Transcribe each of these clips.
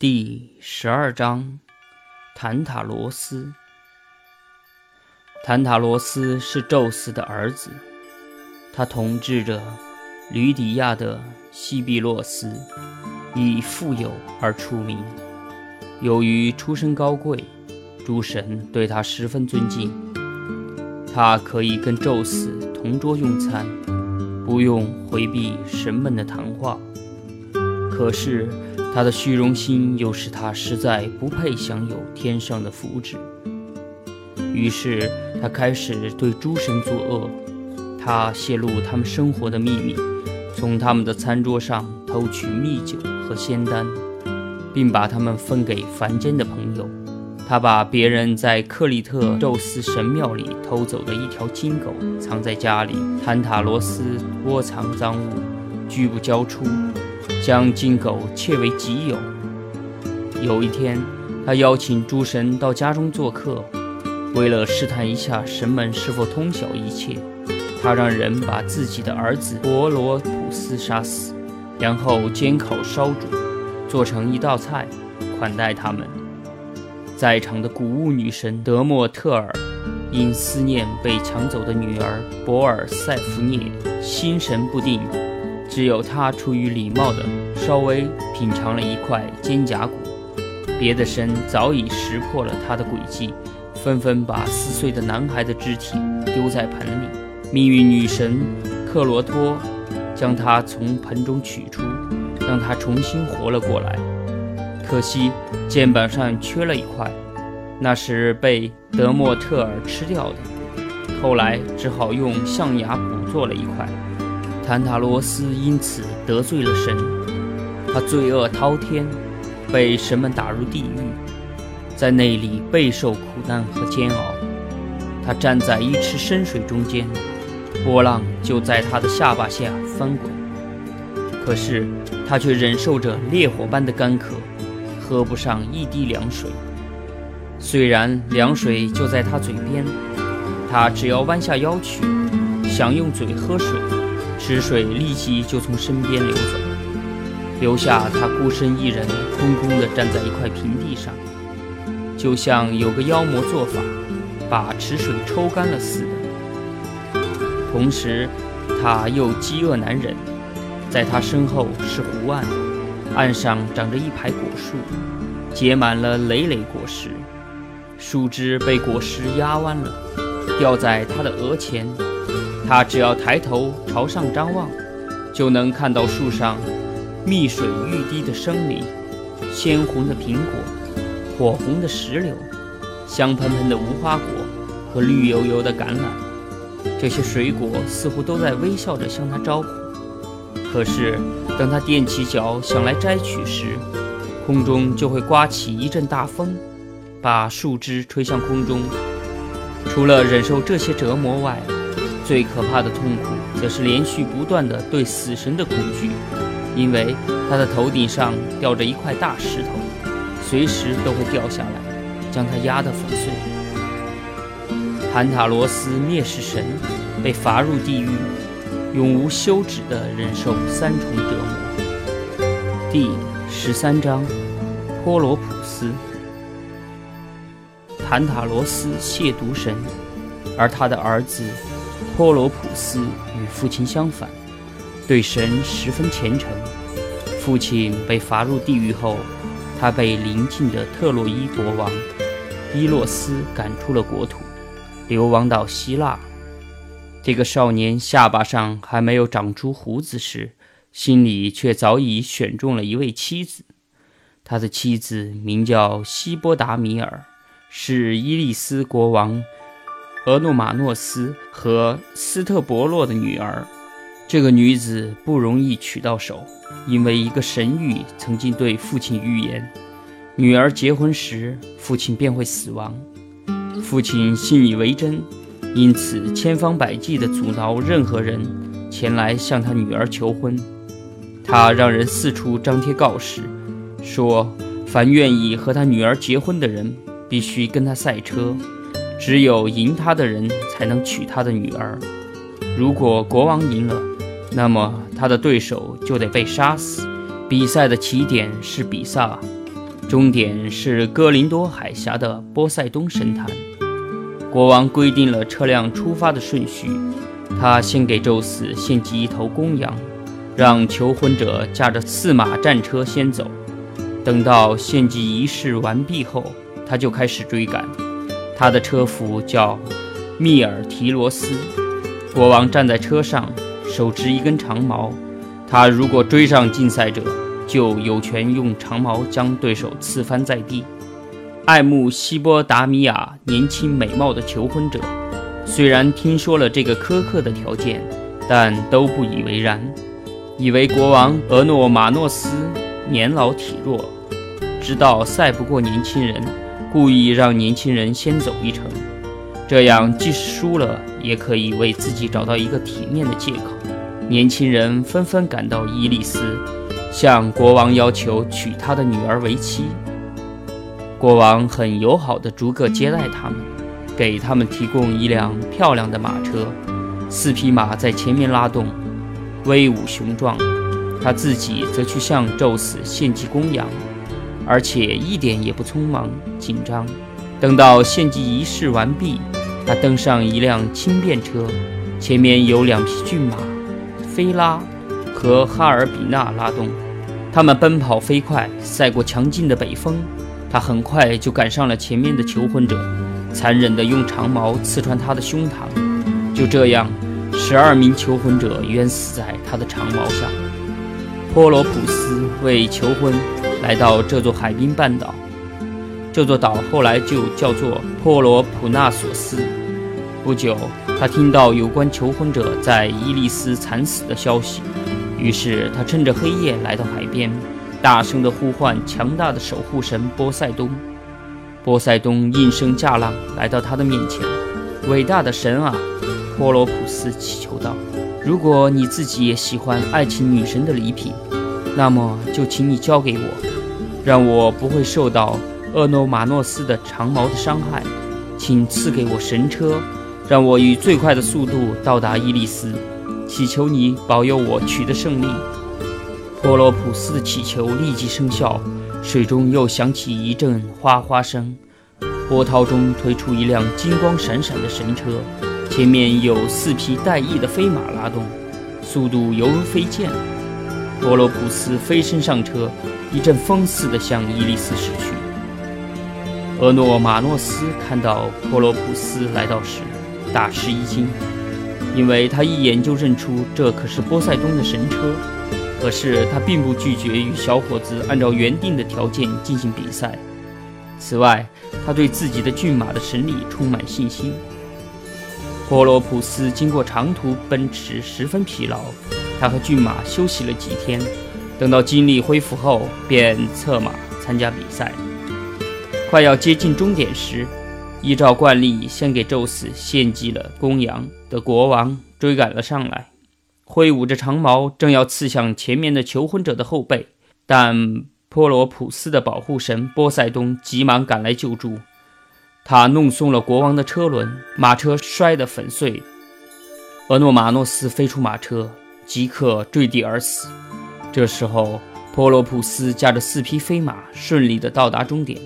第十二章，坦塔罗斯。坦塔罗斯是宙斯的儿子，他统治着吕底亚的西庇洛斯，以富有而出名。由于出身高贵，诸神对他十分尊敬。他可以跟宙斯同桌用餐，不用回避神们的谈话。可是。他的虚荣心又使他实在不配享有天上的福祉，于是他开始对诸神作恶。他泄露他们生活的秘密，从他们的餐桌上偷取蜜酒和仙丹，并把它们分给凡间的朋友。他把别人在克里特宙斯神庙里偷走的一条金狗藏在家里，坦塔罗斯窝藏赃物，拒不交出。将金狗窃为己有。有一天，他邀请诸神到家中做客，为了试探一下神们是否通晓一切，他让人把自己的儿子伯罗普斯杀死，然后煎烤烧煮，做成一道菜款待他们。在场的谷物女神德莫特尔因思念被抢走的女儿博尔塞福涅，心神不定。只有他出于礼貌的稍微品尝了一块肩胛骨，别的神早已识破了他的诡计，纷纷把撕碎的男孩的肢体丢在盆里。命运女神克罗托将他从盆中取出，让他重新活了过来。可惜肩膀上缺了一块，那是被德莫特尔吃掉的。后来只好用象牙补做了一块。坦塔罗斯因此得罪了神，他罪恶滔天，被神们打入地狱，在那里备受苦难和煎熬。他站在一池深水中间，波浪就在他的下巴下翻滚，可是他却忍受着烈火般的干渴，喝不上一滴凉水。虽然凉水就在他嘴边，他只要弯下腰去，想用嘴喝水。池水立即就从身边流走，留下他孤身一人，空空地站在一块平地上，就像有个妖魔做法，把池水抽干了似的。同时，他又饥饿难忍，在他身后是湖岸，岸上长着一排果树，结满了累累果实，树枝被果实压弯了，掉在他的额前。他只要抬头朝上张望，就能看到树上蜜水欲滴的生梨、鲜红的苹果、火红的石榴、香喷喷的无花果和绿油油的橄榄。这些水果似乎都在微笑着向他招呼。可是，当他踮起脚想来摘取时，空中就会刮起一阵大风，把树枝吹向空中。除了忍受这些折磨外，最可怕的痛苦，则是连续不断的对死神的恐惧，因为他的头顶上吊着一块大石头，随时都会掉下来，将他压得粉碎。坦塔罗斯蔑视神，被罚入地狱，永无休止的忍受三重折磨。第十三章，波罗普斯。坦塔罗斯亵渎神，而他的儿子。托罗普斯与父亲相反，对神十分虔诚。父亲被罚入地狱后，他被邻近的特洛伊国王伊洛斯赶出了国土，流亡到希腊。这个少年下巴上还没有长出胡子时，心里却早已选中了一位妻子。他的妻子名叫希波达米尔，是伊利斯国王。俄诺马诺斯和斯特伯洛的女儿，这个女子不容易娶到手，因为一个神谕曾经对父亲预言：女儿结婚时，父亲便会死亡。父亲信以为真，因此千方百计地阻挠任何人前来向他女儿求婚。他让人四处张贴告示，说凡愿意和他女儿结婚的人，必须跟他赛车。只有赢他的人才能娶他的女儿。如果国王赢了，那么他的对手就得被杀死。比赛的起点是比萨，终点是哥林多海峡的波塞冬神坛。国王规定了车辆出发的顺序，他先给宙斯献祭一头公羊，让求婚者驾着四马战车先走。等到献祭仪式完毕后，他就开始追赶。他的车夫叫密尔提罗斯。国王站在车上，手持一根长矛。他如果追上竞赛者，就有权用长矛将对手刺翻在地。爱慕西波达米亚年轻美貌的求婚者，虽然听说了这个苛刻的条件，但都不以为然，以为国王俄诺马诺斯年老体弱，知道赛不过年轻人，故意让年轻人先走一程。这样，即使输了，也可以为自己找到一个体面的借口。年轻人纷纷赶到伊利斯，向国王要求娶他的女儿为妻。国王很友好地逐个接待他们，给他们提供一辆漂亮的马车，四匹马在前面拉动，威武雄壮。他自己则去向宙斯献祭公羊，而且一点也不匆忙紧张。等到献祭仪式完毕。他登上一辆轻便车，前面有两匹骏马，菲拉和哈尔比纳拉动。他们奔跑飞快，赛过强劲的北风。他很快就赶上了前面的求婚者，残忍地用长矛刺穿他的胸膛。就这样，十二名求婚者冤死在他的长矛下。波罗普斯为求婚来到这座海滨半岛。这座岛后来就叫做波罗普纳索斯。不久，他听到有关求婚者在伊利斯惨死的消息，于是他趁着黑夜来到海边，大声地呼唤强大的守护神波塞冬。波塞冬应声驾浪来到他的面前。伟大的神啊，波罗普斯祈求道：“如果你自己也喜欢爱情女神的礼品，那么就请你交给我，让我不会受到。”厄诺马诺斯的长矛的伤害，请赐给我神车，让我以最快的速度到达伊利斯。祈求你保佑我取得胜利。波罗普斯的祈求立即生效，水中又响起一阵哗哗声，波涛中推出一辆金光闪闪的神车，前面有四匹带翼的飞马拉动，速度犹如飞箭。波罗普斯飞身上车，一阵风似的向伊利斯驶去。俄诺马诺斯看到波罗普斯来到时，大吃一惊，因为他一眼就认出这可是波塞冬的神车。可是他并不拒绝与小伙子按照原定的条件进行比赛。此外，他对自己的骏马的神力充满信心。波罗普斯经过长途奔驰，十分疲劳，他和骏马休息了几天，等到精力恢复后，便策马参加比赛。快要接近终点时，依照惯例，先给宙斯献祭了公羊的国王追赶了上来，挥舞着长矛，正要刺向前面的求婚者的后背。但波罗普斯的保护神波塞冬急忙赶来救助，他弄松了国王的车轮，马车摔得粉碎。俄诺马诺斯飞出马车，即刻坠地而死。这时候，波罗普斯驾着四匹飞马，顺利地到达终点。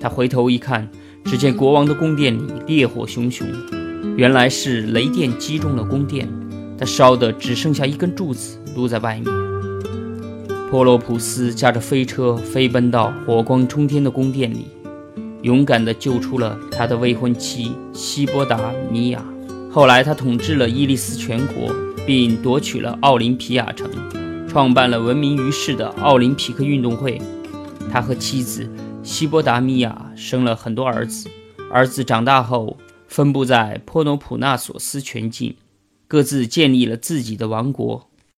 他回头一看，只见国王的宫殿里烈火熊熊，原来是雷电击中了宫殿，他烧得只剩下一根柱子露在外面。波罗普斯驾着飞车飞奔到火光冲天的宫殿里，勇敢地救出了他的未婚妻希波达米亚。后来，他统治了伊利斯全国，并夺取了奥林匹亚城，创办了闻名于世的奥林匹克运动会。他和妻子。希波达米亚生了很多儿子，儿子长大后分布在波诺普纳索斯全境，各自建立了自己的王国。